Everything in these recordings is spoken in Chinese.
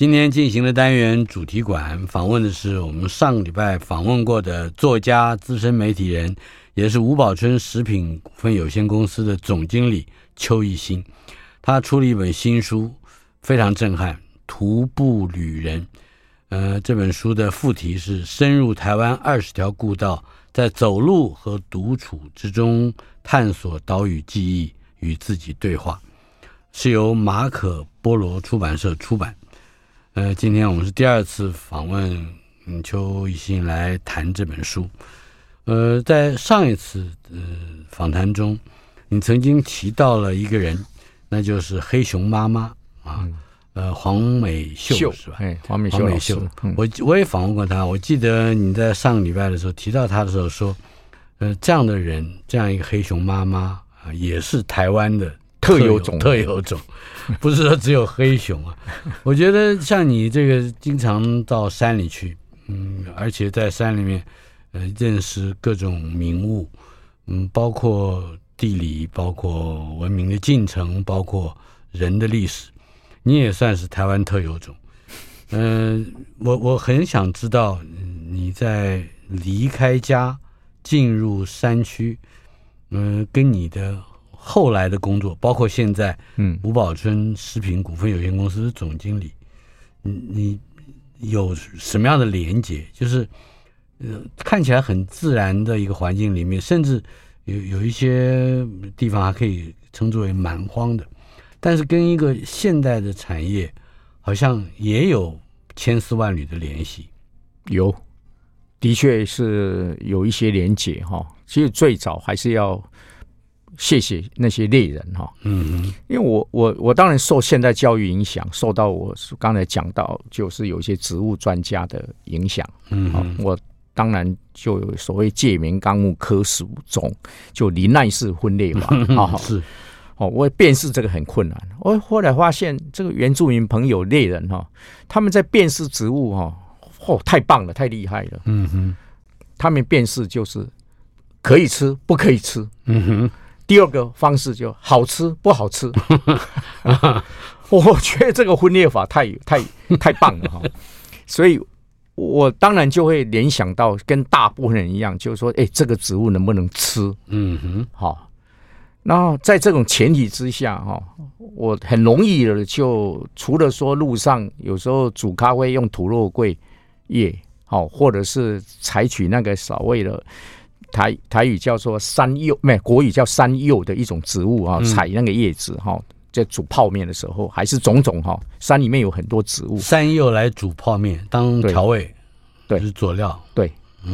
今天进行的单元主题馆访问的是我们上个礼拜访问过的作家、资深媒体人，也是吴宝春食品股份有限公司的总经理邱一新。他出了一本新书，非常震撼，《徒步旅人》。呃，这本书的副题是“深入台湾二十条故道”。在走路和独处之中探索岛屿记忆与自己对话，是由马可波罗出版社出版。呃，今天我们是第二次访问嗯邱一新来谈这本书。呃，在上一次呃访谈中，你曾经提到了一个人，那就是黑熊妈妈啊。嗯呃，黄美秀，秀是吧？哎，黄美秀，黄美秀，嗯、我我也访问过她。我记得你在上个礼拜的时候提到她的时候说，呃，这样的人，这样一个黑熊妈妈啊、呃，也是台湾的特有种，特有种，不是说只有黑熊啊。我觉得像你这个经常到山里去，嗯，而且在山里面，呃，认识各种名物，嗯，包括地理，包括文明的进程，包括人的历史。你也算是台湾特有种，嗯、呃，我我很想知道你在离开家进入山区，嗯、呃，跟你的后来的工作，包括现在，嗯，吴宝春食品股份有限公司的总经理，你你有什么样的连接？就是呃，看起来很自然的一个环境里面，甚至有有一些地方还可以称之为蛮荒的。但是跟一个现代的产业，好像也有千丝万缕的联系。有，的确是有一些连接哈。其实最早还是要谢谢那些猎人哈。嗯嗯。因为我我我当然受现代教育影响，受到我刚才讲到，就是有一些植物专家的影响。嗯。我当然就有所谓界名纲目科属种，就林奈式分类法啊。是。哦，我辨识这个很困难。我后来发现，这个原住民朋友猎人哈，他们在辨识植物哈，哦，太棒了，太厉害了。嗯哼，他们辨识就是可以吃，不可以吃。嗯哼，第二个方式就好吃，不好吃。我觉得这个分裂法太太太棒了哈，所以我当然就会联想到跟大部分人一样，就是说，哎，这个植物能不能吃？嗯哼，好。然后在这种前提之下，哈，我很容易的就除了说路上有时候煮咖啡用土肉桂叶，好，或者是采取那个所谓的台台语叫做山柚，没国语叫山柚的一种植物啊，采那个叶子哈，在煮泡面的时候，还是种种哈，山里面有很多植物，山柚来煮泡面当调味，对，是佐料，对，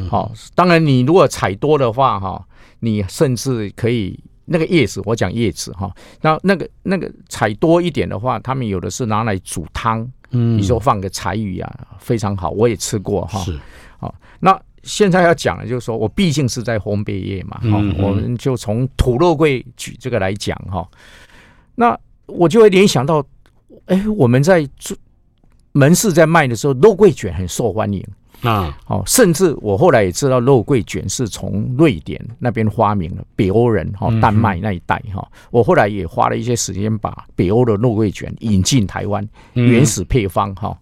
好，当然你如果采多的话哈，你甚至可以。那个叶子，我讲叶子哈，那那个那个采多一点的话，他们有的是拿来煮汤，嗯，你说放个柴鱼啊，非常好，我也吃过哈。是，好，那现在要讲的就是说我毕竟是在烘焙业嘛，哈、嗯嗯，我们就从土肉桂举这个来讲哈，那我就会联想到，哎，我们在做门市在卖的时候，肉桂卷很受欢迎。啊，哦，甚至我后来也知道肉桂卷是从瑞典那边发明的，北欧人哈，丹麦那一带哈。我后来也花了一些时间把北欧的肉桂卷引进台湾，原始配方哈。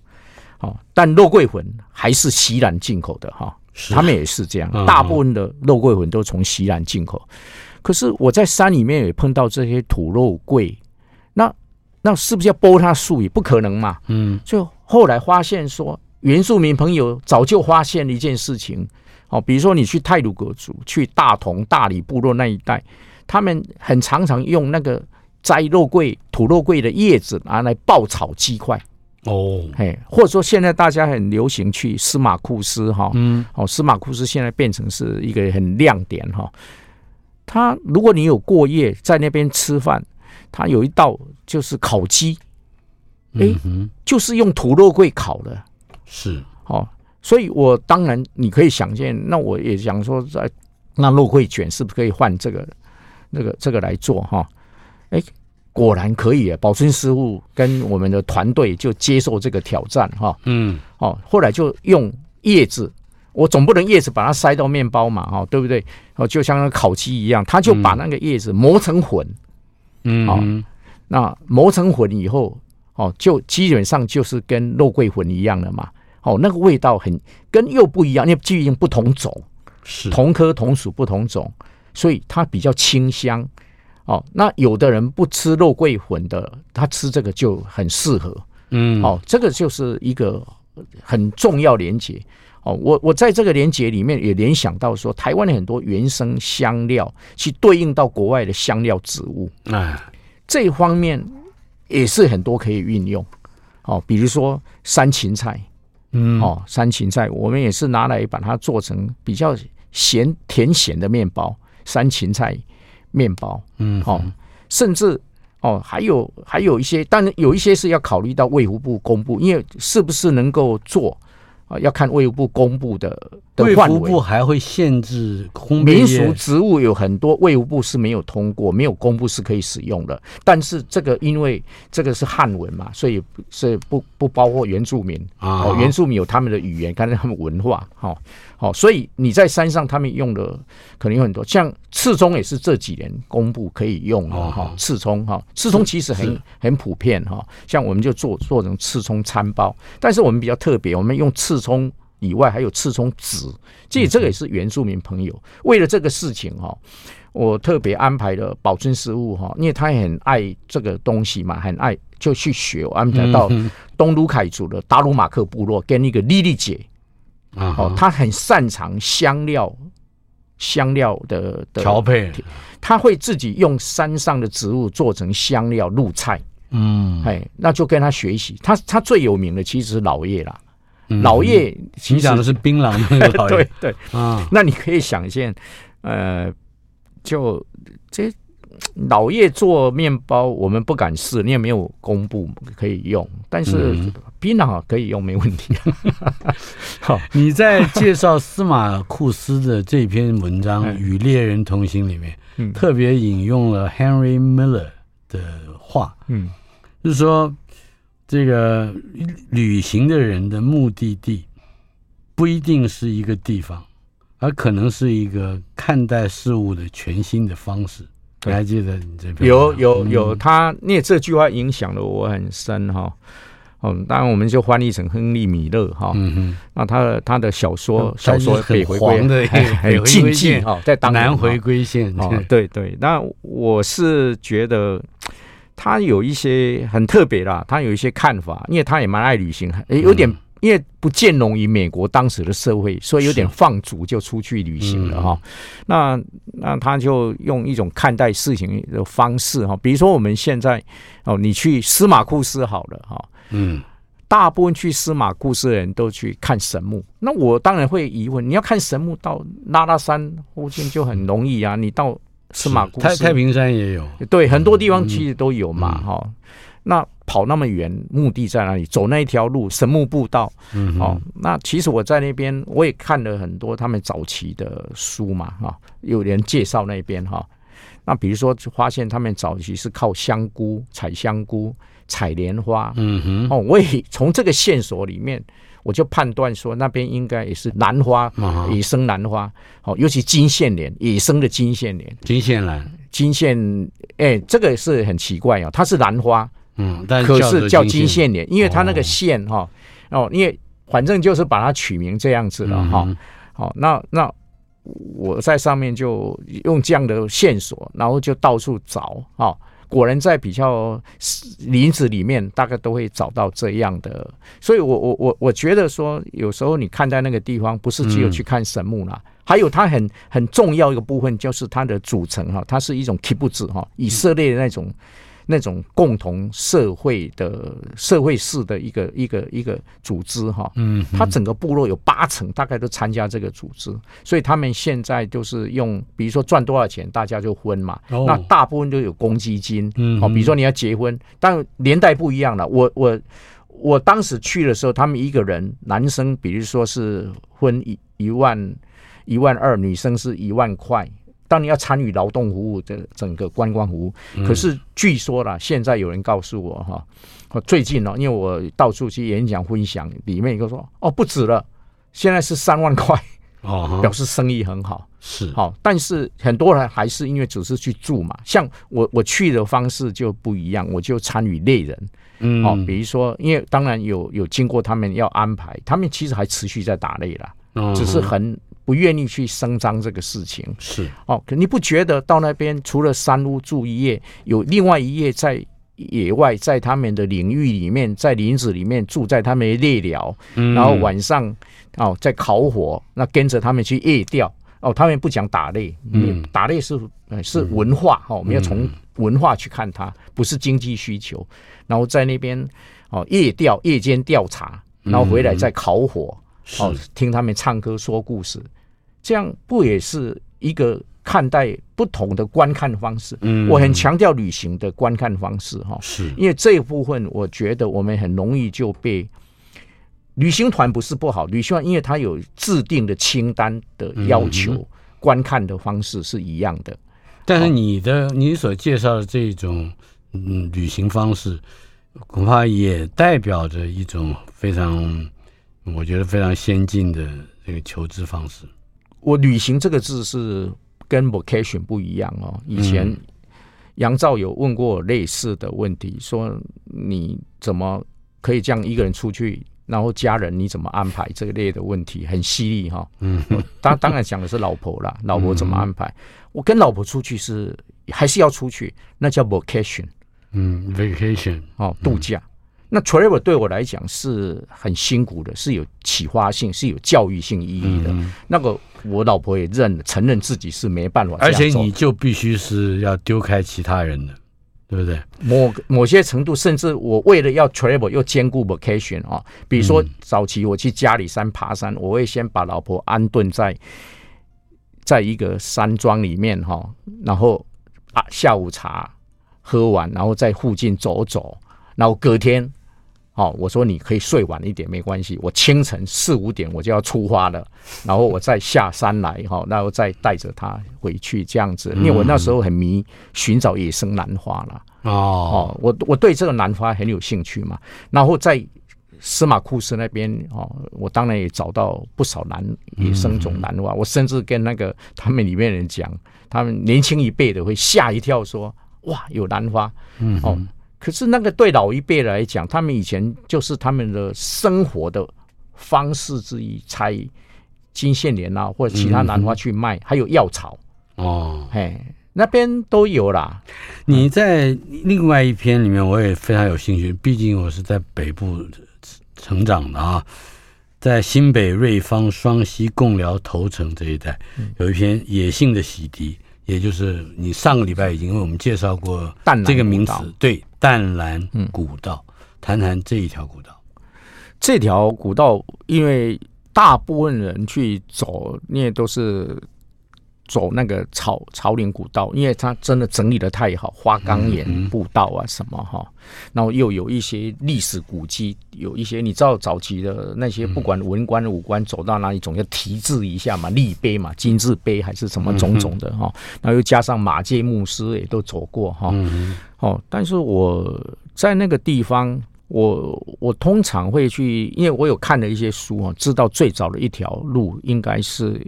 哦，但肉桂粉还是西兰进口的哈，他们也是这样，大部分的肉桂粉都从西兰进口。可是我在山里面也碰到这些土肉桂，那那是不是要剥它树也？不可能嘛。嗯，就后来发现说。原住民朋友早就发现了一件事情，哦，比如说你去泰鲁阁族、去大同、大理部落那一带，他们很常常用那个摘肉桂、土肉桂的叶子拿来爆炒鸡块。哦，嘿，或者说现在大家很流行去司马库斯哈，嗯，哦，司马库斯现在变成是一个很亮点哈。他如果你有过夜在那边吃饭，他有一道就是烤鸡，哎，就是用土肉桂烤的，是哦。所以我当然你可以想见，那我也想说，在那肉桂卷是不是可以换这个那个这个来做哈？哎。果然可以啊！宝春师傅跟我们的团队就接受这个挑战哈。嗯，哦，后来就用叶子，我总不能叶子把它塞到面包嘛，哈，对不对？哦，就像那烤鸡一样，他就把那个叶子磨成粉。嗯，哦，那磨成粉以后，哦，就基本上就是跟肉桂粉一样的嘛。哦，那个味道很跟又不一样，因为毕竟不同种，是同科同属不同种，所以它比较清香。哦，那有的人不吃肉桂粉的，他吃这个就很适合。嗯，哦，这个就是一个很重要连接。哦，我我在这个连接里面也联想到说，台湾的很多原生香料去对应到国外的香料植物，哎，这一方面也是很多可以运用。哦，比如说山芹菜，嗯，哦，山芹菜我们也是拿来把它做成比较咸甜咸的面包，山芹菜。面包，嗯，哦，甚至哦，还有还有一些，当然有一些是要考虑到卫福部公布，因为是不是能够做啊，要看卫福部公布的的范围。卫福部还会限制民俗植物有很多，卫福部是没有通过，没有公布是可以使用的。但是这个因为这个是汉文嘛，所以是不不包括原住民啊，哦，原住民有他们的语言，跟他们文化，哈，哦。哦，所以你在山上，他们用的可能有很多，像刺葱也是这几年公布可以用的哈。刺葱哈，刺葱其实很很普遍哈，像我们就做做成刺葱餐包，但是我们比较特别，我们用刺葱以外还有刺葱籽，其实这个也是原住民朋友为了这个事情哈，我特别安排了保存食物哈，因为他也很爱这个东西嘛，很爱就去学，我安排到东鲁凯族的达鲁马克部落跟那个莉莉姐。哦，他很擅长香料，香料的调配，他会自己用山上的植物做成香料入菜。嗯，哎，那就跟他学习。他他最有名的其实是老叶啦，嗯、老叶其实讲的是槟榔那个老叶。对对啊，那你可以想见，呃，就这。老叶做面包，我们不敢试，你也没有公布可以用。但是槟榔可以用，没问题。好，你在介绍司马库斯的这篇文章《与猎人同行》里面，嗯、特别引用了 Henry Miller 的话，嗯，就是说，这个旅行的人的目的地不一定是一个地方，而可能是一个看待事物的全新的方式。你还记得你这边有有有他，因为这句话影响了我很深哈。嗯，当然我们就翻译成亨利米勒哈。嗯嗯，那他的他的小说小说北回归的 很禁忌哈，在当南回归线。哦，对对。那我是觉得他有一些很特别啦，他有一些看法，因为他也蛮爱旅行，有点。因为不见容于美国当时的社会，所以有点放逐就出去旅行了哈。那那他就用一种看待事情的方式哈，比如说我们现在哦，你去司马库斯好了哈，嗯，大部分去司马库斯的人都去看神木。那我当然会疑问，你要看神木到拉拉山附近就很容易啊，你到司马库斯。太太平山也有，对，很多地方其实都有嘛哈。那跑那么远，目的在哪里？走那一条路，神木步道。嗯，哦，那其实我在那边，我也看了很多他们早期的书嘛，哈，有人介绍那边哈。那比如说，发现他们早期是靠香菇采香菇、采莲花。嗯哼，哦，我也从这个线索里面，我就判断说，那边应该也是兰花，野生兰花。哦，尤其金线莲，野生的金线莲。金线兰，金线，哎，这个是很奇怪哦，它是兰花。嗯，但可是叫金线莲，因为它那个线哈哦，因为反正就是把它取名这样子了哈。好，那那我在上面就用这样的线索，然后就到处找哈。果然在比较林子里面，大概都会找到这样的。所以我我我我觉得说，有时候你看待那个地方，不是只有去看神木啦，嗯、还有它很很重要一个部分，就是它的组成哈，它是一种 kibbutz 哈，以色列的那种。那种共同社会的社会式的一个一个一个组织哈，嗯，他整个部落有八成大概都参加这个组织，所以他们现在就是用，比如说赚多少钱，大家就分嘛，那大部分都有公积金，嗯，好，比如说你要结婚，但年代不一样了，我我我当时去的时候，他们一个人男生，比如说是分一一万一万二，女生是一万块。当你要参与劳动服务的整个观光服务，可是据说啦，现在有人告诉我哈，最近呢，因为我到处去演讲分享，里面一个说哦，不止了，现在是三万块哦，表示生意很好。是。好，但是很多人还是因为只是去住嘛，像我我去的方式就不一样，我就参与猎人，嗯，哦，比如说，因为当然有有经过他们要安排，他们其实还持续在打猎啦，只是很。不愿意去声张这个事情是哦，可你不觉得到那边除了山屋住一夜，有另外一夜在野外，在他们的领域里面，在林子里面住在他们的猎寮，嗯、然后晚上哦在烤火，那跟着他们去夜钓哦，他们不讲打猎，嗯，打猎是是文化哈，我们要从文化去看它，不是经济需求。然后在那边哦夜钓，夜间调查，然后回来再烤火。哦，听他们唱歌说故事，这样不也是一个看待不同的观看方式？嗯，我很强调旅行的观看方式哈，是因为这一部分我觉得我们很容易就被旅行团不是不好，旅行团因为它有制定的清单的要求，观看的方式是一样的。但是你的你所介绍的这种嗯旅行方式，恐怕也代表着一种非常。我觉得非常先进的这个求知方式。我旅行这个字是跟 vacation 不一样哦。以前杨照有问过我类似的问题，说你怎么可以这样一个人出去，然后家人你怎么安排这个类的问题，很犀利哈。嗯，当当然讲的是老婆啦，老婆怎么安排？我跟老婆出去是还是要出去，那叫 vacation。嗯，vacation 哦，度假。那 travel 对我来讲是很辛苦的，是有启发性，是有教育性意义的。嗯、那个我老婆也认承认自己是没办法，而且你就必须是要丢开其他人的，对不对？某某些程度，甚至我为了要 travel 又兼顾 vacation 啊，比如说早期我去嘉里山爬山，我会先把老婆安顿在在一个山庄里面哈，然后啊下午茶喝完，然后在附近走走，然后隔天。好，我说你可以睡晚一点没关系，我清晨四五点我就要出发了，然后我再下山来哈，然后再带着他回去这样子，因为我那时候很迷寻找野生兰花了哦，我我对这个兰花很有兴趣嘛，然后在司马库斯那边哦，我当然也找到不少兰野生种兰花，我甚至跟那个他们里面人讲，他们年轻一辈的会吓一跳说哇有兰花，嗯。哦。可是那个对老一辈来讲，他们以前就是他们的生活的方式之一，采金线莲啊，或者其他兰花去卖，嗯、还有药草哦，嘿，那边都有啦。你在另外一篇里面，我也非常有兴趣，毕竟我是在北部成长的啊，在新北瑞芳双溪贡寮头城这一带，有一篇野性的洗涤。也就是你上个礼拜已经为我们介绍过这个名词，对，淡蓝古道，谈谈这一条古道。这条古道，因为大部分人去走，因为都是。走那个草草岭古道，因为它真的整理的太好，花岗岩步道啊什么哈，然后又有一些历史古迹，有一些你知道早期的那些不管文官武官走到哪里总要题字一下嘛，立碑嘛，金字碑还是什么种种的哈，然后又加上马介牧师也都走过哈，哦，但是我在那个地方，我我通常会去，因为我有看了一些书啊，知道最早的一条路应该是。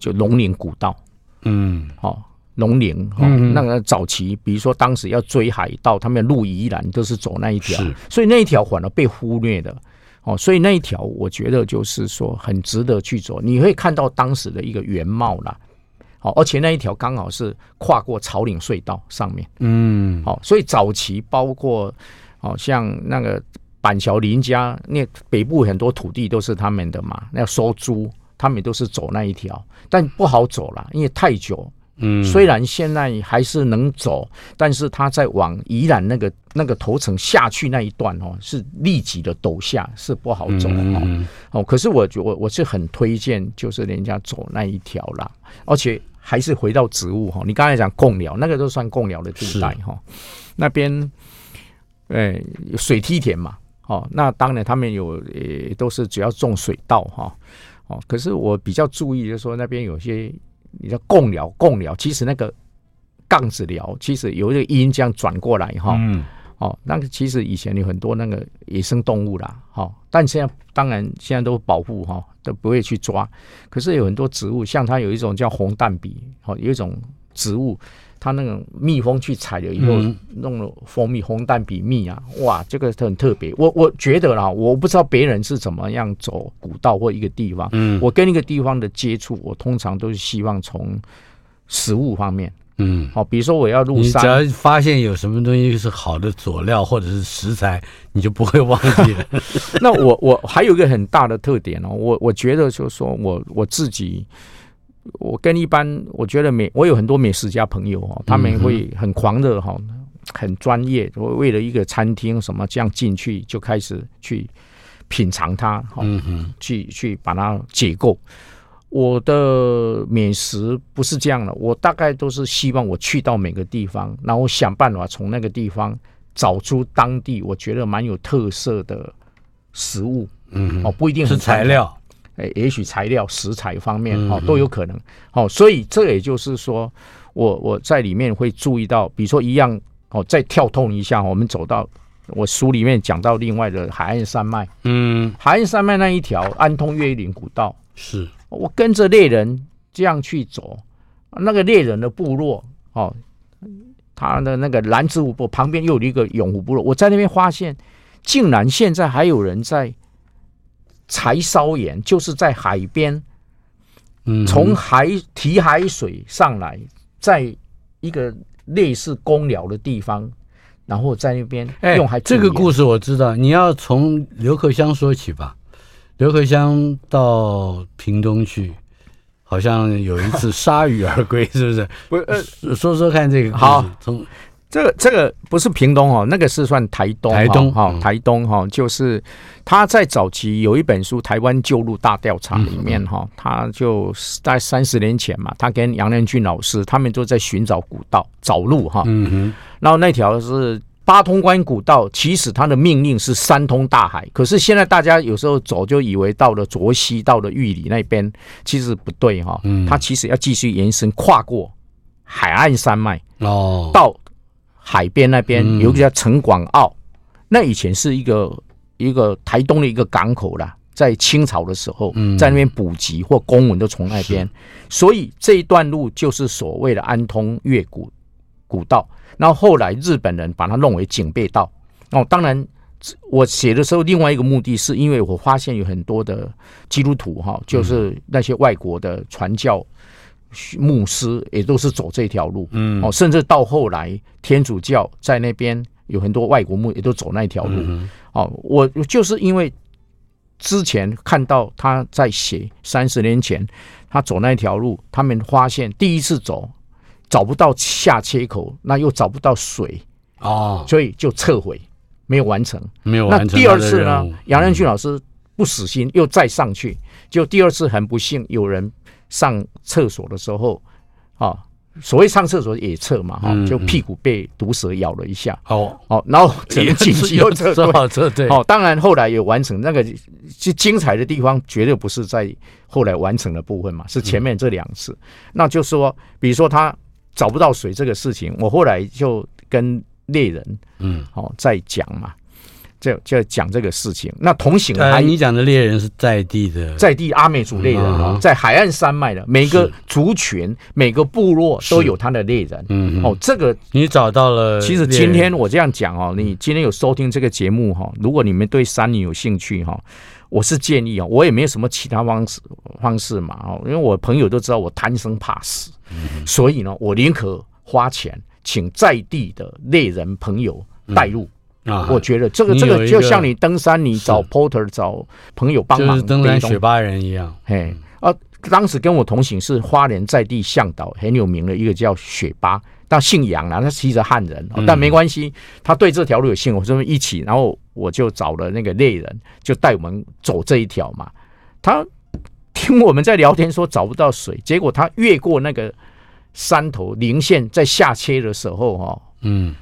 就龙岭古道，嗯，好，龙岭，哈，那个早期，比如说当时要追海盗，他们路宜兰都是走那一条，所以那一条反而被忽略的，哦，所以那一条我觉得就是说很值得去走，你会看到当时的一个原貌啦，好，而且那一条刚好是跨过草岭隧道上面，嗯，好，所以早期包括好像那个板桥林家，那北部很多土地都是他们的嘛，那收租，他们都是走那一条，但不好走了，因为太久。嗯，虽然现在还是能走，但是他在往宜兰那个那个头城下去那一段哦，是立即的陡下，是不好走的哦。哦，可是我我我是很推荐，就是人家走那一条啦，而且还是回到植物哈。你刚才讲贡寮，那个都算贡寮的地带哈。那边，哎，水梯田嘛，哦，那当然他们有呃都是主要种水稻哈。哦，可是我比较注意就是说那边有些。你叫贡寮，贡寮其实那个杠子寮，其实有一个音这样转过来哈，嗯，哦，那个其实以前有很多那个野生动物啦，哈，但现在当然现在都保护哈，都不会去抓。可是有很多植物，像它有一种叫红蛋笔，哦，有一种植物，它那种蜜蜂去采了以后，弄了蜂蜜，红蛋比蜜啊，哇，这个很特别。我我觉得啦，我不知道别人是怎么样走古道或一个地方。嗯，我跟一个地方的接触，我通常都是希望从食物方面。嗯，好，比如说我要入山，你只要发现有什么东西是好的佐料或者是食材，你就不会忘记了。那我我还有一个很大的特点哦，我我觉得就是说我我自己。我跟一般，我觉得美，我有很多美食家朋友哦，他们会很狂热哈，很专业，我为了一个餐厅什么这样进去就开始去品尝它，嗯嗯，去去把它解构。我的美食不是这样的，我大概都是希望我去到每个地方，然后想办法从那个地方找出当地我觉得蛮有特色的食物，嗯，哦，不一定是材料。诶，也许材料、食材方面哦都有可能，哦，所以这也就是说，我我在里面会注意到，比如说一样哦，再跳通一下，我们走到我书里面讲到另外的海岸山脉，嗯，海岸山脉那一条安通越岭古道，是。我跟着猎人这样去走，那个猎人的部落哦，他的那个蓝子湖泊旁边又有一个永湖部落，我在那边发现，竟然现在还有人在。柴烧盐就是在海边，嗯，从海提海水上来，在一个类似公寮的地方，然后在那边用海。这个故事我知道，你要从刘克襄说起吧。刘克襄到屏东去，好像有一次铩羽而归，是不是？不，呃，说说看这个。好，从。这个这个不是屏东哦，那个是算台东。台东哈，台东哈，就是他在早期有一本书《台湾旧路大调查》里面哈，他就在三十年前嘛，他跟杨连俊老师他们都在寻找古道找路哈。嗯哼。然后那条是八通关古道，其实它的命令是三通大海，可是现在大家有时候走就以为到了卓溪，到了玉里那边，其实不对哈。嗯。它其实要继续延伸，跨过海岸山脉哦，到。海边那边有一个叫陈广澳，那以前是一个一个台东的一个港口啦，在清朝的时候，在那边补给或公文都从那边，所以这一段路就是所谓的安通越古古道。然后后来日本人把它弄为警备道。哦，当然我写的时候另外一个目的是因为我发现有很多的基督徒哈，就是那些外国的传教。牧师也都是走这条路，嗯，哦，甚至到后来天主教在那边有很多外国牧也都走那条路，哦，我就是因为之前看到他在写三十年前他走那条路，他们发现第一次走找不到下切口，那又找不到水哦，所以就撤回，没有完成，没有完成。那第二次呢，杨任俊老师不死心，又再上去，就第二次很不幸有人。上厕所的时候，啊，所谓上厕所野厕嘛，哈，就屁股被毒蛇咬了一下，哦。哦，然后紧急又撤退，对，哦，当然后来也完成那个，最精彩的地方绝对不是在后来完成的部分嘛，是前面这两次，那就是说，比如说他找不到水这个事情，我后来就跟猎人，嗯，哦，在讲嘛。就就讲这个事情，那同行还你讲的猎人是在地的，在地阿美族猎人哦，在海岸山脉的每个族群、每个部落都有他的猎人。嗯哦，这个你找到了。其实今天我这样讲哦，你今天有收听这个节目哈，如果你们对山林有兴趣哈，我是建议啊，我也没有什么其他方式方式嘛哦，因为我朋友都知道我贪生怕死，嗯、所以呢，我宁可花钱请在地的猎人朋友带路。嗯啊，我觉得这个这个就像你登山，你找 porter 找朋友帮忙，就是登山雪巴人一样。嘿，啊，当时跟我同行是花莲在地向导很有名的一个叫雪巴，但姓杨啊，他是一个汉人，但没关系，他对这条路有兴趣，我说一起，然后我就找了那个猎人，就带我们走这一条嘛。他听我们在聊天说找不到水，结果他越过那个山头零线，在下切的时候，哈，嗯，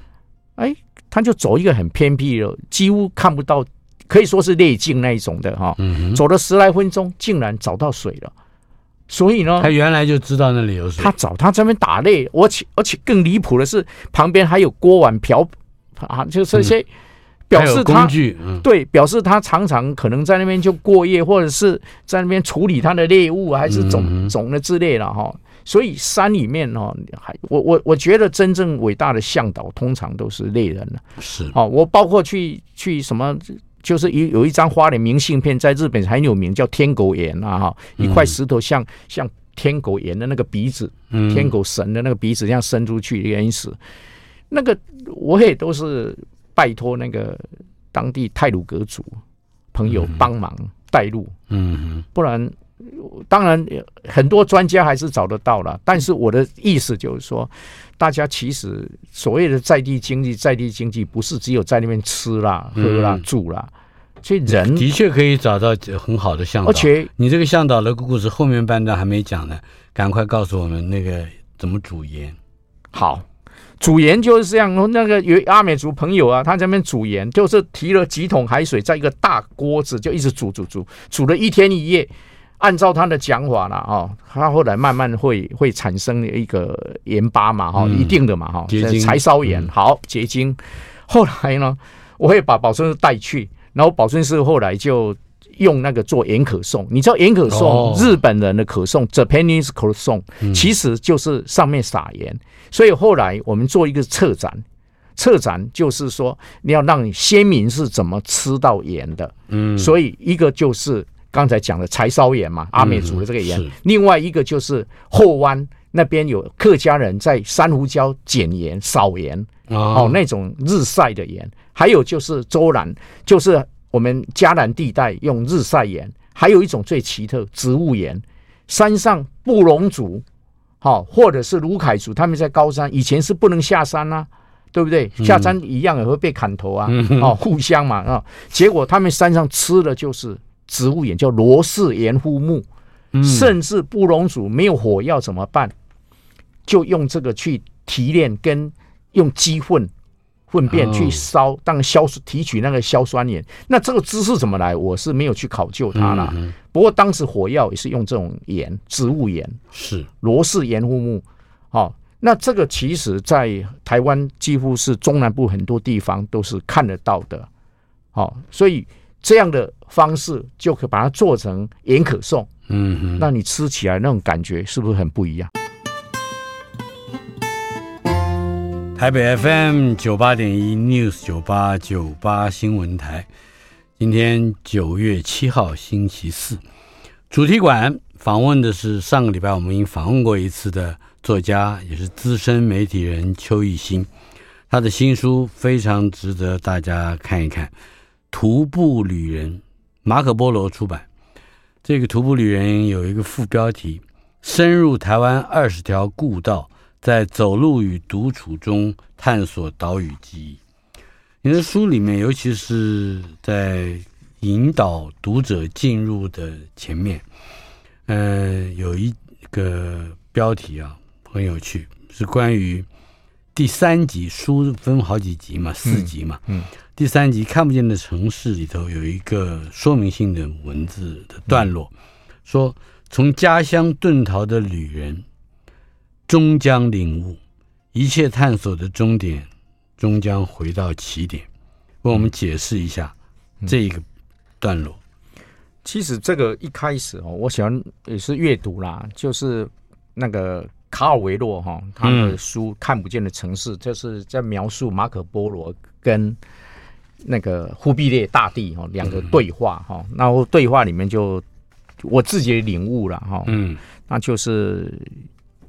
哎。他就走一个很偏僻的，几乎看不到，可以说是内径那一种的哈。走了十来分钟，竟然找到水了。所以呢，他原来就知道那里有水。他找他这边打猎，而且而且更离谱的是，旁边还有锅碗瓢啊，就这些表示他对，表示他常常可能在那边就过夜，或者是在那边处理他的猎物，还是种种的之类的哈。所以山里面哦，还我我我觉得真正伟大的向导通常都是猎人了。是。哦，我包括去去什么，就是有有一张花的明信片，在日本很有名，叫天狗岩啊哈，一块石头像像天狗岩的那个鼻子，天狗神的那个鼻子这样伸出去的原始，那个我也都是拜托那个当地泰鲁格族朋友帮忙带路，嗯，不然。当然，很多专家还是找得到了。但是我的意思就是说，大家其实所谓的在地经济，在地经济不是只有在那边吃啦、喝啦、住啦。所以人的确可以找到很好的向导。而且你这个向导的故事后面半段还没讲呢，赶快告诉我们那个怎么煮盐。好，煮盐就是这样。那个有阿美族朋友啊，他在那边煮盐，就是提了几桶海水，在一个大锅子就一直煮煮煮，煮了一天一夜。按照他的讲法了哦，他后来慢慢会会产生一个盐巴嘛哈，一定的嘛哈，柴烧盐好结晶。后来呢，我会把保顺师带去，然后保顺师后来就用那个做盐可颂。你知道盐可颂，日本人的可颂，Japanese 可颂，其实就是上面撒盐。所以后来我们做一个策展，策展就是说你要让先民是怎么吃到盐的。嗯，所以一个就是。刚才讲的柴烧盐嘛，阿美族的这个盐。另外一个就是后湾那边有客家人在珊瑚礁捡盐、扫盐哦，那种日晒的盐。还有就是周南，就是我们嘉南地带用日晒盐。还有一种最奇特植物盐，山上布农族，好或者是卢凯族，他们在高山以前是不能下山啊，对不对？下山一样也会被砍头啊，哦，互相嘛啊。结果他们山上吃的就是。植物盐叫罗氏盐肤木，甚至布隆族没有火药怎么办？就用这个去提炼，跟用鸡粪粪便去烧，当硝提取那个硝酸盐。那这个知识怎么来？我是没有去考究它了。不过当时火药也是用这种盐，植物盐是罗氏盐肤木。好，那这个其实在台湾几乎是中南部很多地方都是看得到的。好，所以。这样的方式就可以把它做成盐可颂，嗯哼，那你吃起来那种感觉是不是很不一样？台北 FM 九八点一 News 九八九八新闻台，今天九月七号星期四，主题馆访问的是上个礼拜我们已经访问过一次的作家，也是资深媒体人邱奕欣，他的新书非常值得大家看一看。徒步旅人，马可波罗出版。这个徒步旅人有一个副标题：深入台湾二十条故道，在走路与独处中探索岛屿记忆。你的书里面，尤其是在引导读者进入的前面，嗯，有一个标题啊，很有趣，是关于第三集，书分好几集嘛，四集嘛，嗯。嗯第三集看不见的城市里头有一个说明性的文字的段落，说从家乡遁逃的旅人终将领悟，一切探索的终点终将回到起点。为我们解释一下这一个段落。其实这个一开始哦，我喜欢也是阅读啦，就是那个卡尔维诺哈他的书《看不见的城市》，就是在描述马可波罗跟。那个忽必烈大帝哈两个对话哈，然后对话里面就我自己的领悟了哈，嗯，那就是。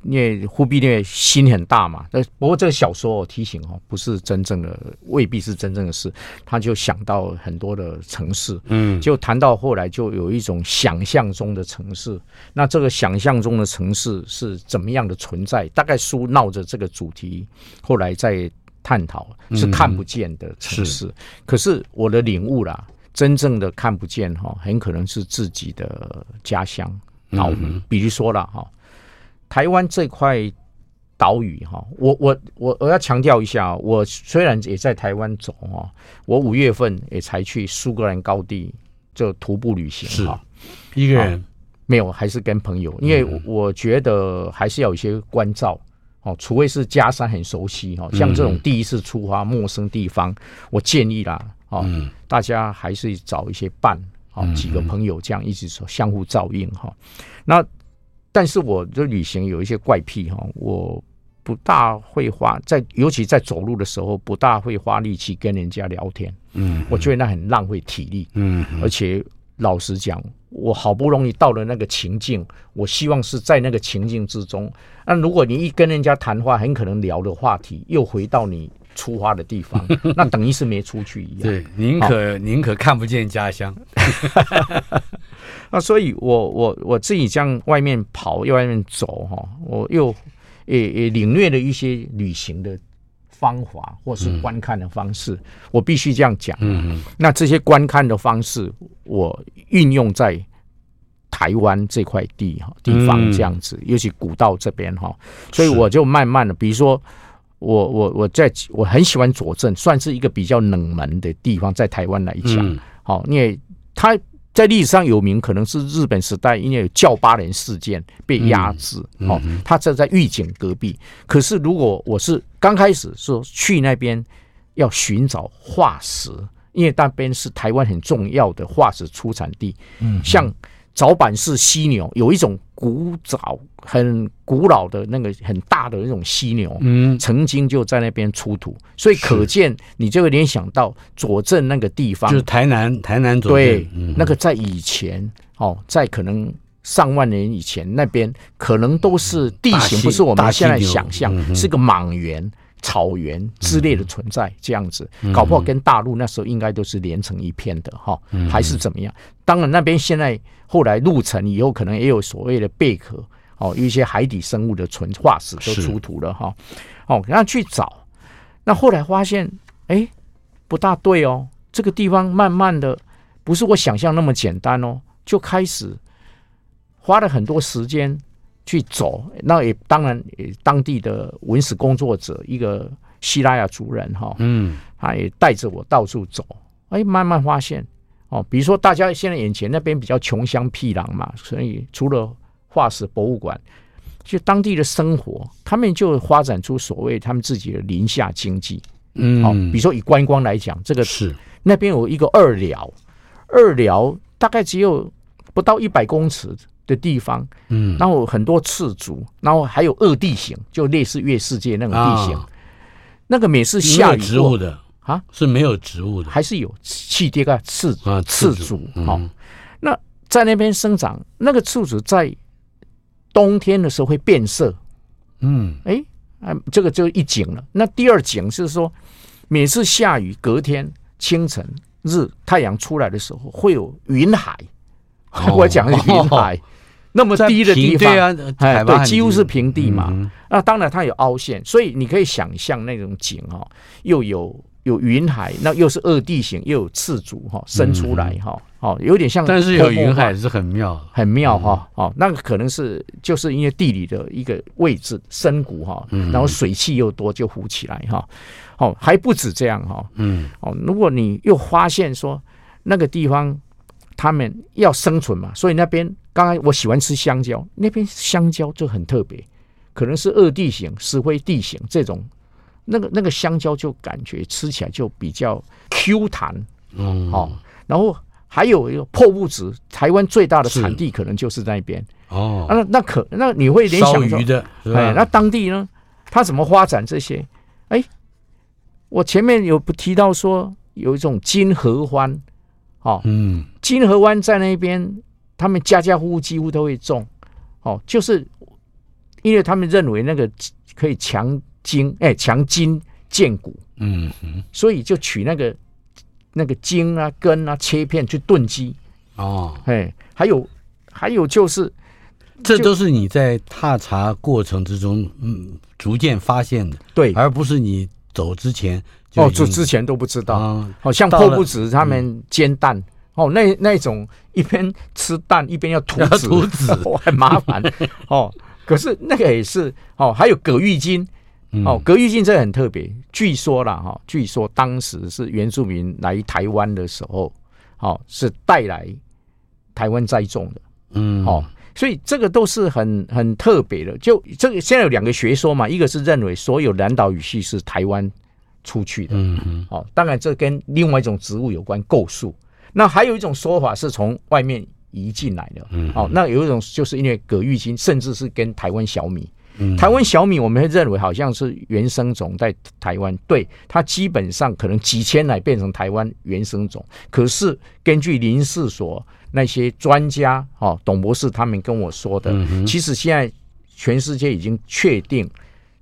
因为忽必烈心很大嘛，但不过这个小说我提醒哦，不是真正的，未必是真正的事。他就想到很多的城市，嗯，就谈到后来就有一种想象中的城市。那这个想象中的城市是怎么样的存在？大概书闹着这个主题，后来再探讨是看不见的城市。可是我的领悟啦，真正的看不见哈，很可能是自己的家乡岛屿，比如说了哈。台湾这块岛屿哈，我我我我要强调一下，我虽然也在台湾走哈，我五月份也才去苏格兰高地就徒步旅行哈，一个人。没有，还是跟朋友，因为我觉得还是要有一些关照哦，除非是家山很熟悉哈，像这种第一次出发陌生地方，我建议啦哦，大家还是找一些伴哦，几个朋友这样一直说相互照应哈，那。但是我的旅行有一些怪癖哈，我不大会花在，尤其在走路的时候，不大会花力气跟人家聊天。嗯，我觉得那很浪费体力。嗯，而且老实讲，我好不容易到了那个情境，我希望是在那个情境之中。那如果你一跟人家谈话，很可能聊的话题又回到你出发的地方，那等于是没出去一样。对，宁可宁可看不见家乡。那所以我，我我我自己这样外面跑，又外面走，哈，我又也也领略了一些旅行的方法，或是观看的方式。嗯、我必须这样讲，嗯嗯。那这些观看的方式，我运用在台湾这块地哈地方这样子，嗯、尤其古道这边哈，所以我就慢慢的，比如说我我我在我很喜欢左镇，算是一个比较冷门的地方，在台湾来讲，好、嗯，因为它。在历史上有名，可能是日本时代，因为有教巴人事件被压制。哦，他这在玉井隔壁。可是如果我是刚开始说去那边要寻找化石，因为那边是台湾很重要的化石出产地。嗯，像。早坂氏犀牛有一种古早、很古老的那个很大的那种犀牛，嗯，曾经就在那边出土，所以可见你就会联想到左镇那个地方，就是台南台南左镇，对，那个在以前哦，在可能上万年以前，那边可能都是地形，不是我们现在想象，是个莽原。草原之类的存在，这样子，搞不好跟大陆那时候应该都是连成一片的哈，还是怎么样？当然，那边现在后来陆沉以后，可能也有所谓的贝壳哦，有一些海底生物的存化石都出土了哈。哦，然后去找，那后来发现，哎，不大对哦，这个地方慢慢的不是我想象那么简单哦，就开始花了很多时间。去走，那也当然，当地的文史工作者，一个希拉雅族人哈，嗯，他也带着我到处走，哎，慢慢发现哦，比如说大家现在眼前那边比较穷乡僻壤嘛，所以除了化石博物馆，就当地的生活，他们就发展出所谓他们自己的林下经济，嗯，好，比如说以观光来讲，这个是。那边有一个二寮，二寮大概只有不到一百公尺。的地方，嗯，然后很多赤足，然后还有恶地形，就类似月世界那种地形。那个每次下雨，植物的啊是没有植物的，还是有气垫啊赤啊赤足。好，那在那边生长，那个赤足在冬天的时候会变色。嗯，哎，啊，这个就一景了。那第二景是说，每次下雨，隔天清晨日太阳出来的时候，会有云海。我讲的云海。那么低的地方，哎，对，几乎是平地嘛。那当然它有凹陷，所以你可以想象那种景哈，又有有云海，那又是二地形，又有赤足哈，伸出来哈，哦，有点像。但是有云海是很妙，很妙哈。哦，那个可能是就是因为地理的一个位置深谷哈，然后水汽又多，就浮起来哈。哦，还不止这样哈。嗯。哦，如果你又发现说那个地方他们要生存嘛，所以那边。刚才我喜欢吃香蕉，那边香蕉就很特别，可能是二地形、石灰地形这种，那个那个香蕉就感觉吃起来就比较 Q 弹，嗯，哦，然后还有一个破布子，台湾最大的产地可能就是在那边哦，那那可那你会联想鱼的，哎，那当地呢，它怎么发展这些？哎，我前面有不提到说。有一种金合欢，哦，嗯，金河湾在那边，他们家家户户几乎都会种，哦，就是因为他们认为那个可以强筋，哎，强筋健骨，嗯哼，所以就取那个那个茎啊根啊切片去炖鸡，哦，哎，还有还有就是。这都是你在踏查过程之中，嗯，逐渐发现的，对，而不是你走之前哦，走之前都不知道，啊，好像破布子他们煎蛋，嗯、哦，那那种一边吃蛋一边要吐籽，吐籽 很麻烦哦。可是那个也是哦，还有葛玉金哦，葛玉金这很特别，据说啦哈，据说当时是原住民来台湾的时候，哦，是带来台湾栽种的，嗯，哦。所以这个都是很很特别的。就这个现在有两个学说嘛，一个是认为所有南岛语系是台湾出去的，嗯嗯，哦，当然这跟另外一种植物有关，构树。那还有一种说法是从外面移进来的，嗯，哦，那有一种就是因为葛玉金，甚至是跟台湾小米，嗯，台湾小米我们会认为好像是原生种在台湾，对，它基本上可能几千来变成台湾原生种，可是根据林氏所。那些专家，哦，董博士他们跟我说的，其实现在全世界已经确定，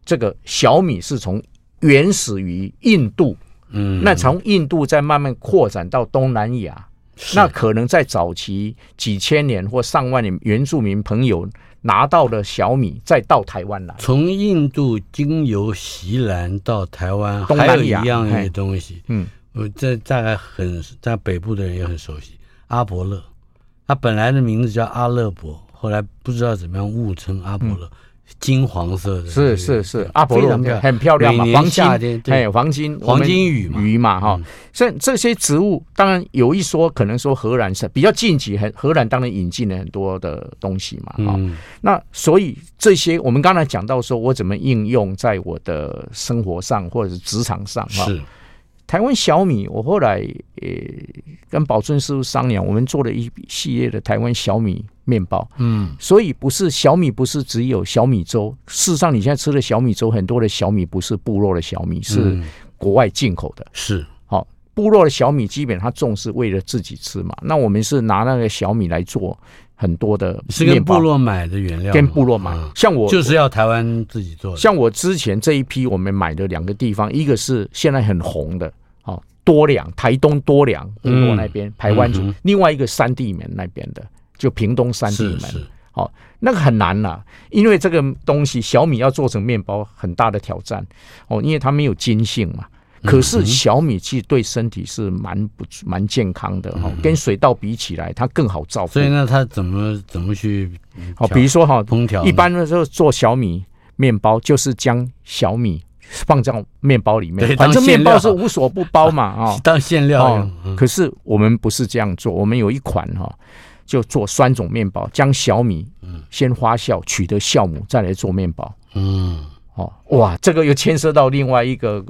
这个小米是从原始于印度，嗯，那从印度再慢慢扩展到东南亚，那可能在早期几千年或上万年原住民朋友拿到了小米，再到台湾来，从印度经由西兰到台湾，东南亚还有一样的东西，嗯，我这大概很在北部的人也很熟悉，阿伯勒。他本来的名字叫阿勒伯，后来不知道怎么样误称阿伯勒，嗯、金黄色的，是是是，阿勃勒很漂亮嘛，黄金，哎，黄金黄金雨嘛，哈。这、嗯、这些植物，当然有一说，可能说荷兰是比较近期，很荷兰当然引进了很多的东西嘛，哈、嗯。那所以这些我们刚才讲到说，我怎么应用在我的生活上或者是职场上哈。是。台湾小米，我后来呃跟宝春师傅商量，我们做了一系列的台湾小米面包。嗯，所以不是小米，不是只有小米粥。事实上，你现在吃的小米粥，很多的小米不是部落的小米，是国外进口的。是，好，部落的小米基本上种是为了自己吃嘛。那我们是拿那个小米来做。很多的是跟部落买的原料，跟部落买。像我就是要台湾自己做的。像我之前这一批我们买的两个地方，一个是现在很红的，哦，多良，台东多良部落那边台湾族；另外一个三地门那边的，就屏东三地门。哦，那个很难呐，因为这个东西小米要做成面包很大的挑战哦，因为它没有筋性嘛。可是小米其实对身体是蛮不蛮健康的哈，跟水稻比起来，它更好照顾。所以呢，它怎么怎么去？好，比如说哈，烹调。一般的时候做小米面包，就是将小米放在面包里面，反正面包是无所不包嘛啊，当馅料。可是我们不是这样做，我们有一款哈，就做酸种面包，将小米先发酵，取得酵母，再来做面包。嗯，哦，哇，这个又牵涉到另外一个。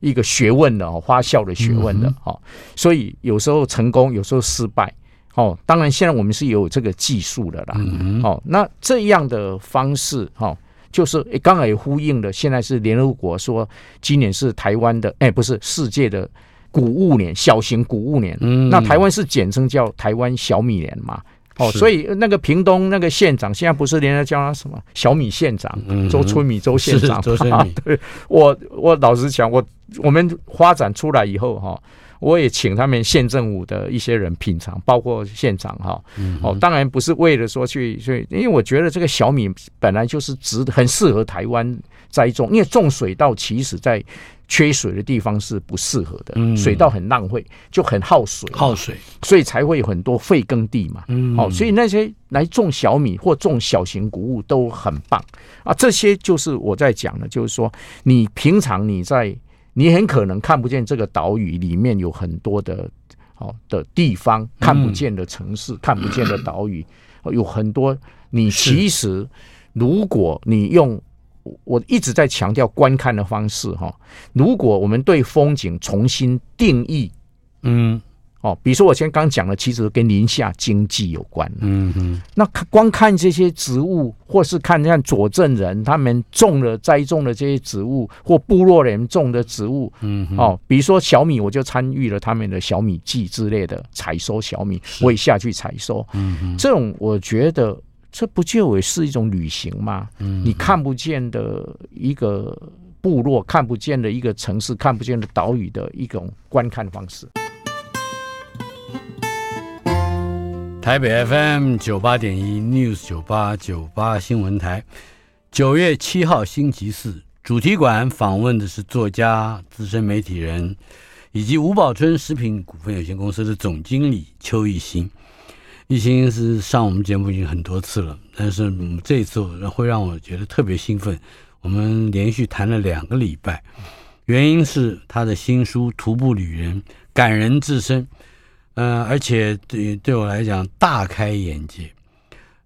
一个学问的哦，发酵的学问的哦，所以有时候成功，有时候失败哦。当然，现在我们是有这个技术的啦。哦，那这样的方式哈，就是刚好也呼应了。现在是联合国说，今年是台湾的，哎，不是世界的谷物年，小型谷物年。那台湾是简称叫台湾小米年嘛。哦，所以那个屏东那个县长现在不是连着叫他什么小米县长，周春米周县长。周春米，对我我老实讲，我我们发展出来以后哈，我也请他们县政府的一些人品尝，包括县长哈。哦，当然不是为了说去去，因为我觉得这个小米本来就是值得很适合台湾栽种，因为种水稻其实在。缺水的地方是不适合的，水稻很浪费，就很耗水，耗水，所以才会有很多废耕地嘛。哦，所以那些来种小米或种小型谷物都很棒啊。这些就是我在讲的，就是说你平常你在你很可能看不见这个岛屿里面有很多的哦的地方，看不见的城市，看不见的岛屿，有很多你其实如果你用。我一直在强调观看的方式哈，如果我们对风景重新定义，嗯，哦，比如说我先刚讲的，其实跟宁夏经济有关。嗯嗯，那看光看这些植物，或是看看佐证人他们种了栽种的这些植物，或部落人种的植物，嗯哼，哦，比如说小米，我就参与了他们的小米季之类的采收小米，我也下去采收。嗯哼，这种我觉得这不就也是一种旅行吗？嗯，你看不见的一个部落，看不见的一个城市，看不见的岛屿的一种观看方式。台北 FM 九八点一 News 九八九八新闻台，九月七号星期四，主题馆访问的是作家、资深媒体人，以及吴宝春食品股份有限公司的总经理邱艺兴。艺兴是上我们节目已经很多次了，但是这一次会让我觉得特别兴奋。我们连续谈了两个礼拜，原因是他的新书《徒步旅人》感人至深。嗯、而且对对我来讲大开眼界。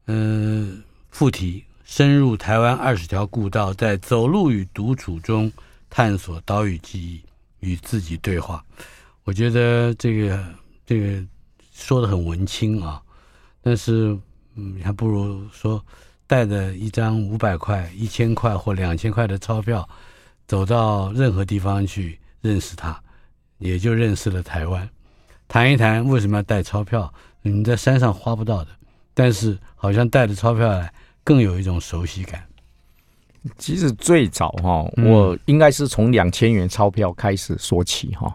嗯、呃，副题深入台湾二十条故道，在走路与独处中探索岛屿记忆，与自己对话。我觉得这个这个说的很文青啊，但是嗯，还不如说带着一张五百块、一千块或两千块的钞票，走到任何地方去认识它，也就认识了台湾。谈一谈为什么要带钞票？你在山上花不到的，但是好像带着钞票来更有一种熟悉感。其实最早哈，我应该是从两千元钞票开始说起哈。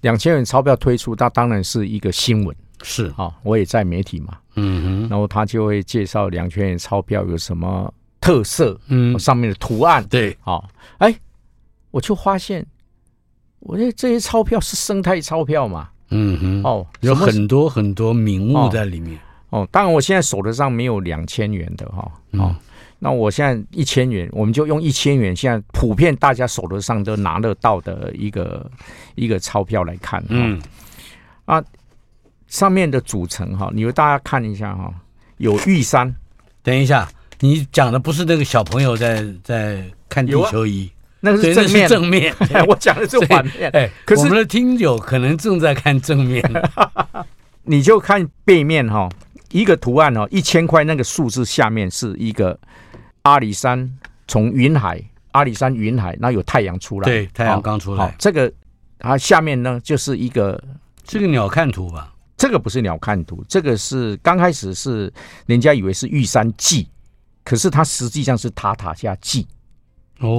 两千元钞票推出，它当然是一个新闻，是哈，我也在媒体嘛，嗯哼，然后他就会介绍两千元钞票有什么特色，嗯，上面的图案，对，好，哎，我就发现，我觉得这些钞票是生态钞票嘛。嗯哼，哦，有很多很多名物在里面。哦，哦，当然我现在手头上没有两千元的哈。哦，嗯，那我现在一千元，我们就用一千元，现在普遍大家手头上都拿得到的一个一个钞票来看。嗯，啊，上面的组成哈，你们大家看一下哈，有玉山。等一下，你讲的不是那个小朋友在在看地球仪。那个是正面，正 面。我讲的是 反面。哎，可是我们的听友可能正在看正面，你就看背面哈，一个图案哦，一千块那个数字下面是一个阿里山，从云海，阿里山云海，那有太阳出来，对，太阳刚出来。这个它下面呢就是一个这个鸟瞰图吧？这个不是鸟瞰图，这个是刚开始是人家以为是玉山记，可是它实际上是塔塔下记。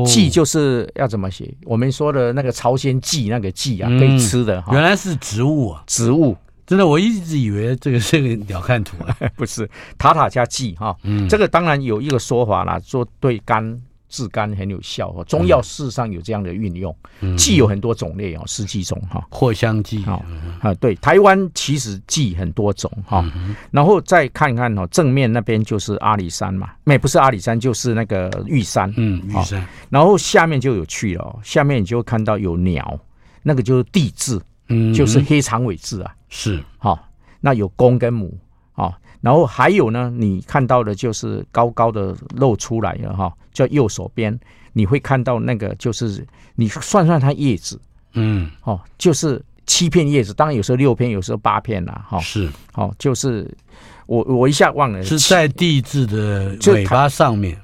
蓟就是要怎么写？我们说的那个朝鲜蓟，那个蓟啊，可以吃的。原来是植物啊，植物。真的，我一直以为这个是个 鸟瞰图啊，不是塔塔加蓟哈。嗯，这个当然有一个说法啦，说对肝。治肝很有效哦，中药事实上有这样的运用。蓟有很多种类哦，十几种哈。藿香蓟啊，对，台湾其实蓟很多种哈。然后再看看哦，正面那边就是阿里山嘛，没不是阿里山，就是那个玉山。嗯，玉山。然后下面就有趣了，下面你就会看到有鸟，那个就是地字，嗯，就是黑长尾雉啊。是，好，那有公跟母啊。然后还有呢，你看到的就是高高的露出来了哈，叫右手边，你会看到那个就是你算算它叶子，嗯，哦，就是七片叶子，当然有时候六片，有时候八片啦，哈，是，哦，就是我我一下忘了，是在地质的尾巴上面，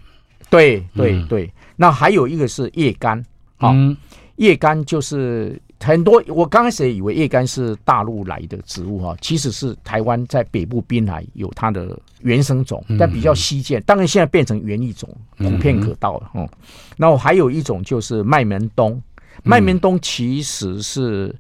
对对对，那还有一个是叶肝，嗯，叶干就是。很多我刚开始也以为叶干是大陆来的植物哈，其实是台湾在北部滨海有它的原生种，但比较稀见。当然现在变成园艺种，普遍可到了。嗯，然后还有一种就是麦门冬，麦门冬其实是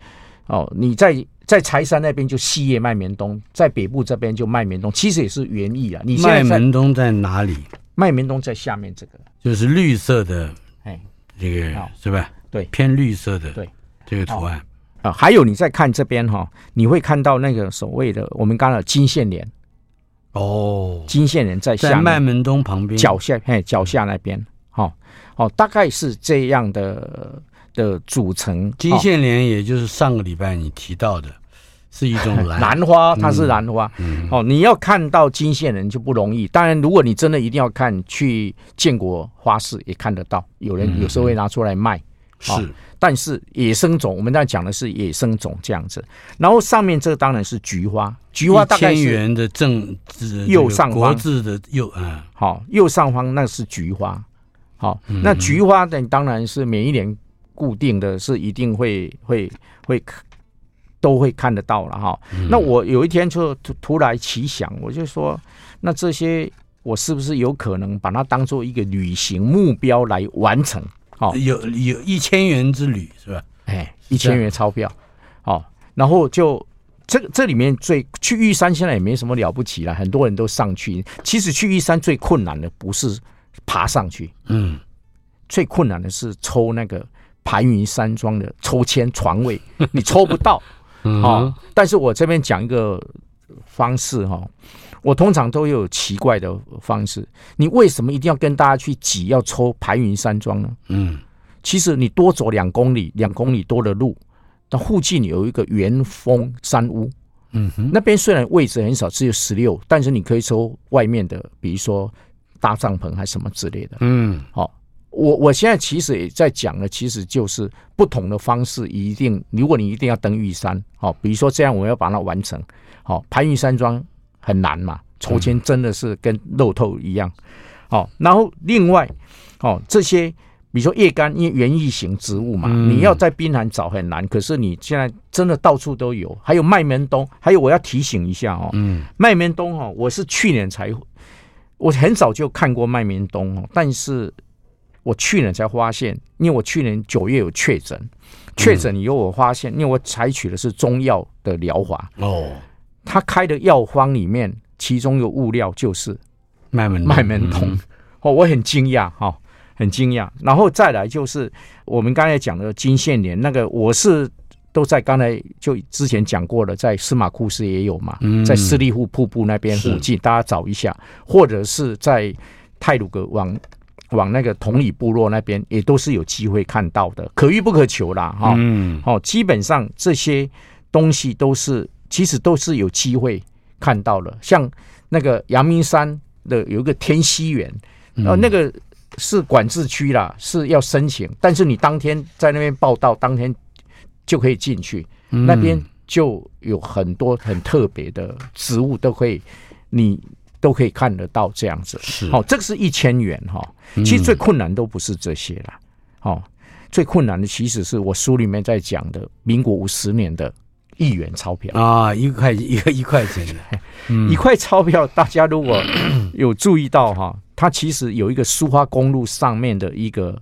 哦，你在在柴山那边就细叶麦门冬，在北部这边就麦门冬，其实也是园艺啊。你麦门冬在哪里？麦门冬在下面这个，就是绿色的，哎，这个是吧？对，偏绿色的，对。这个图案啊、哦，还有你再看这边哈，你会看到那个所谓的我们刚刚的金线莲哦，金线莲在下麦门冬旁边脚下，嘿，脚下那边，好，哦，大概是这样的的组成。金线莲也就是上个礼拜你提到的，是一种 兰兰花，它是兰花。嗯、哦，你要看到金线莲就不容易。当然，如果你真的一定要看，去建国花市也看得到，有人有时候会拿出来卖。是。但是野生种，我们在讲的是野生种这样子。然后上面这当然是菊花，菊花大概是千元的正右上方字的右啊，好，右上方那是菊花。好，那菊花呢，当然是每一年固定的是一定会会会都会看得到了哈。那我有一天就突突来奇想，我就说，那这些我是不是有可能把它当做一个旅行目标来完成？好，有有一千元之旅是吧？哎，一千元钞票，好，然后就这这里面最去玉山现在也没什么了不起了，很多人都上去。其实去玉山最困难的不是爬上去，嗯，最困难的是抽那个盘云山庄的抽签床位，你抽不到，啊。但是我这边讲一个方式哈。我通常都有奇怪的方式，你为什么一定要跟大家去挤要抽排云山庄呢？嗯，其实你多走两公里，两公里多的路，那附近有一个元丰山屋，嗯哼，那边虽然位置很少，只有十六，但是你可以抽外面的，比如说搭帐篷还是什么之类的，嗯，好，我我现在其实也在讲的，其实就是不同的方式，一定如果你一定要登玉山，好，比如说这样，我要把它完成，好，排云山庄。很难嘛，抽签真的是跟漏透一样。好、嗯，然后另外，哦，这些比如说叶干，因为园艺型植物嘛，嗯、你要在冰南找很难。可是你现在真的到处都有，还有麦门冬，还有我要提醒一下哦，嗯，麦门冬哦，我是去年才，我很早就看过麦门冬哦，但是我去年才发现，因为我去年九月有确诊，确诊以后我发现，因为我采取的是中药的疗法哦。他开的药方里面，其中有物料就是麦门麦门冬哦，我很惊讶哈，很惊讶。然后再来就是我们刚才讲的金线莲，那个我是都在刚才就之前讲过了，在司马库斯也有嘛，在斯利户瀑布那边附近，大家找一下，或者是在泰鲁格往往那个同里部落那边，也都是有机会看到的，可遇不可求啦哈。嗯，哦，基本上这些东西都是。其实都是有机会看到了，像那个阳明山的有一个天溪园，呃，那个是管制区啦，是要申请，但是你当天在那边报到，当天就可以进去，那边就有很多很特别的植物，都可以你都可以看得到这样子。是，好，这个是一千元哈。其实最困难都不是这些啦，哦，最困难的其实是我书里面在讲的民国五十年的。一元钞票啊，一块 一个一块钱的，一块钞票，大家如果有注意到哈，它其实有一个苏花公路上面的一个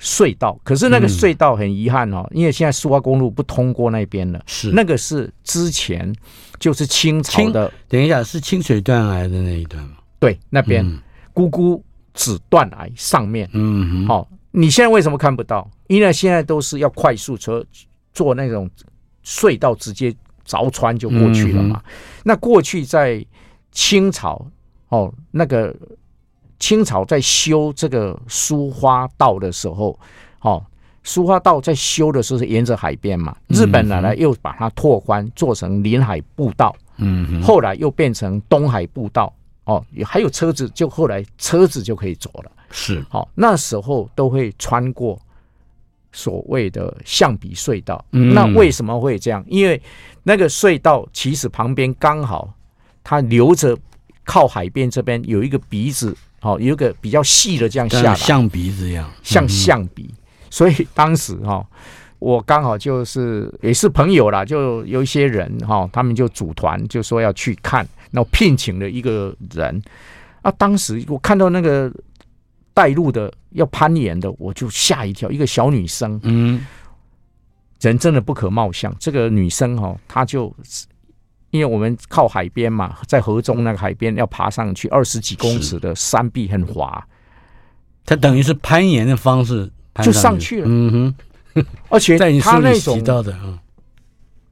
隧道，可是那个隧道很遗憾哦，因为现在苏花公路不通过那边了。是那个是之前就是清朝的，等一下是清水断崖的那一段吗？对，那边姑姑子断崖上面。嗯，好，你现在为什么看不到？因为现在都是要快速车坐那种。隧道直接凿穿就过去了嘛？嗯、那过去在清朝哦，那个清朝在修这个苏花道的时候，哦，苏花道在修的时候是沿着海边嘛？日本奶奶又把它拓宽，做成临海步道。嗯，后来又变成东海步道。哦，还有车子，就后来车子就可以走了。是，好、哦，那时候都会穿过。所谓的象鼻隧道，那为什么会这样？因为那个隧道其实旁边刚好它留着靠海边这边有一个鼻子，哦，有一个比较细的这样下来，象鼻子一样，像象鼻。所以当时哈，我刚好就是也是朋友啦，就有一些人哈，他们就组团就说要去看，然后聘请了一个人啊。当时我看到那个。带路的要攀岩的，我就吓一跳。一个小女生，嗯，人真的不可貌相。这个女生哈，她就因为我们靠海边嘛，在河中那个海边要爬上去二十几公尺的山壁，很滑。她等于是攀岩的方式上就上去了。嗯哼，而且她那种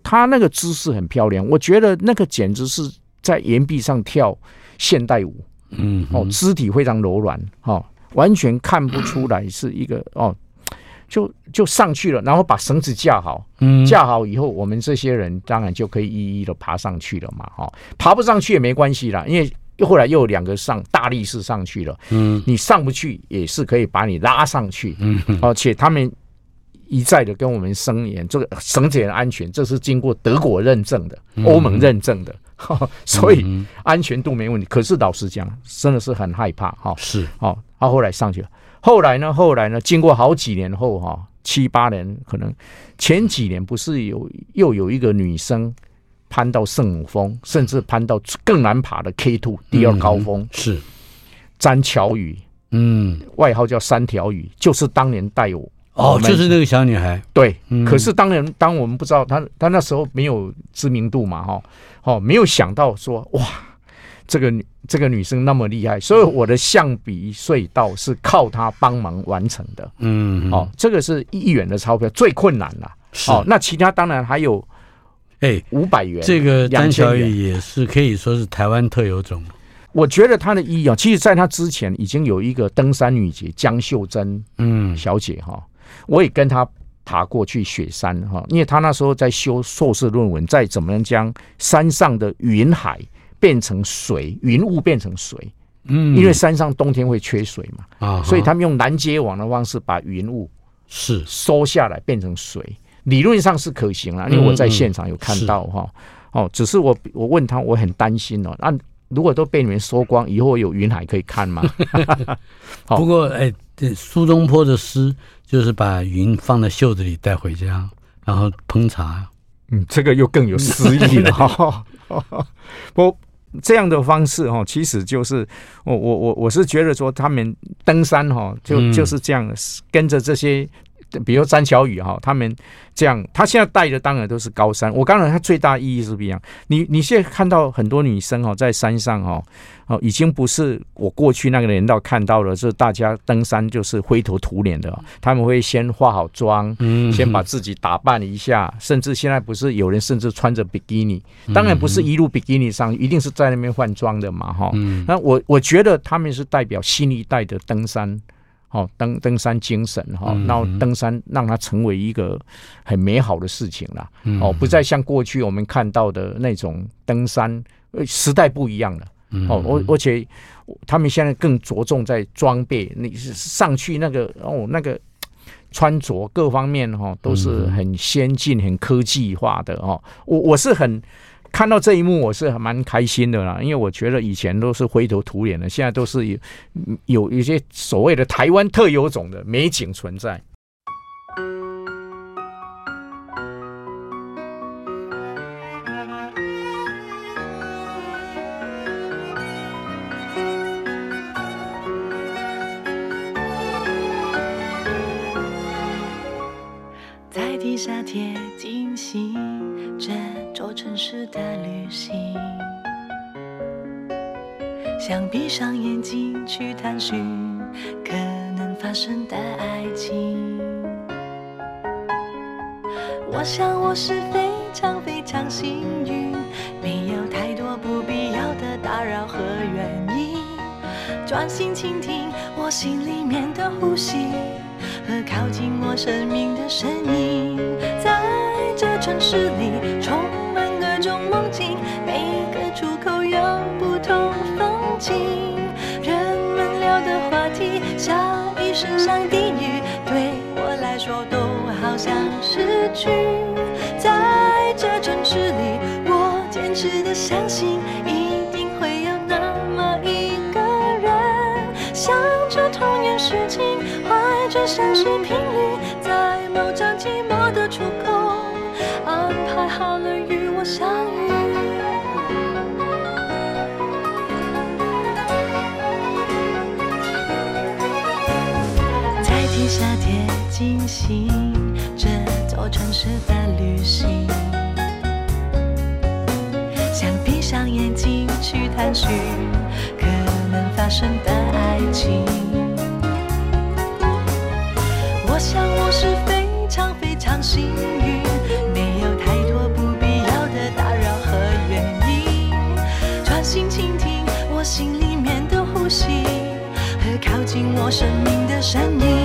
她那个姿势很漂亮。我觉得那个简直是在岩壁上跳现代舞。嗯，哦，肢体非常柔软，哈、哦。完全看不出来是一个哦，就就上去了，然后把绳子架好，嗯，架好以后，我们这些人当然就可以一一的爬上去了嘛，哈，爬不上去也没关系啦，因为又后来又有两个上大力士上去了，嗯，你上不去也是可以把你拉上去，嗯，而且他们一再的跟我们声言，这个绳子的安全，这是经过德国认证的，欧盟认证的，所以安全度没问题。可是老实讲，真的是很害怕哈。是，哦，他后来上去了，后来呢，后来呢，经过好几年后哈，七八年，可能前几年不是有又有一个女生。攀到圣母峰，甚至攀到更难爬的 K two 第二高峰，嗯、是。詹巧宇，嗯，外号叫三条鱼，就是当年带我哦，就是那个小女孩，对，嗯、可是当年当我们不知道她，她那时候没有知名度嘛，哈，哦，没有想到说哇，这个女这个女生那么厉害，所以我的象鼻隧道是靠她帮忙完成的，嗯，哦，这个是一元的钞票最困难了，是。哦，那其他当然还有。哎，五百元，这个詹巧宇也是可以说是台湾特有种。我觉得她的意义啊，其实在她之前已经有一个登山女杰江秀珍，嗯，小姐哈，我也跟她爬过去雪山哈，因为她那时候在修硕士论文，在怎么样将山上的云海变成水，云雾变成水，嗯，因为山上冬天会缺水嘛，啊，所以他们用拦截网的方式把云雾是。收下来变成水。理论上是可行了，因为我在现场有看到哈，哦，只是我我问他，我很担心哦，那如果都被你们收光，以后有云海可以看吗？不过哎，这苏东坡的诗就是把云放在袖子里带回家，然后烹茶，嗯，这个又更有诗意了。哈。不，这样的方式哈，其实就是我我我我是觉得说，他们登山哈，就就是这样跟着这些。比如詹小雨哈，他们这样，他现在带的当然都是高山。我刚才他最大意义是不一样。你你现在看到很多女生哦，在山上哦，哦，已经不是我过去那个年代看到了，是大家登山就是灰头土脸的。他们会先化好妆，嗯，先把自己打扮一下，甚至现在不是有人甚至穿着比基尼，当然不是一路比基尼上，一定是在那边换装的嘛，哈。那我我觉得他们是代表新一代的登山。哦，登登山精神哈，然后登山让它成为一个很美好的事情了。哦，不再像过去我们看到的那种登山，时代不一样了。哦，而而且他们现在更着重在装备，你是上去那个哦，那个穿着各方面哈都是很先进、很科技化的哦。我我是很。看到这一幕，我是蛮开心的啦，因为我觉得以前都是灰头土脸的，现在都是有有一些所谓的台湾特有种的美景存在。在地下铁进行城市的旅行，想闭上眼睛去探寻可能发生的爱情。我想我是非常非常幸运，没有太多不必要的打扰和原因，专心倾听我心里面的呼吸和靠近我生命的声音，在这城市里相信，一定会有那么一个人，想着童年事情，怀着相似频率，在某站寂寞的出口。安排好了与我相遇，在地下铁进行这座城市的旅行，去可能发生的爱情。我想我是非常非常幸运。没有太多不必要的打扰和原因。专心倾听我心里面的呼吸和靠近我生命的声音。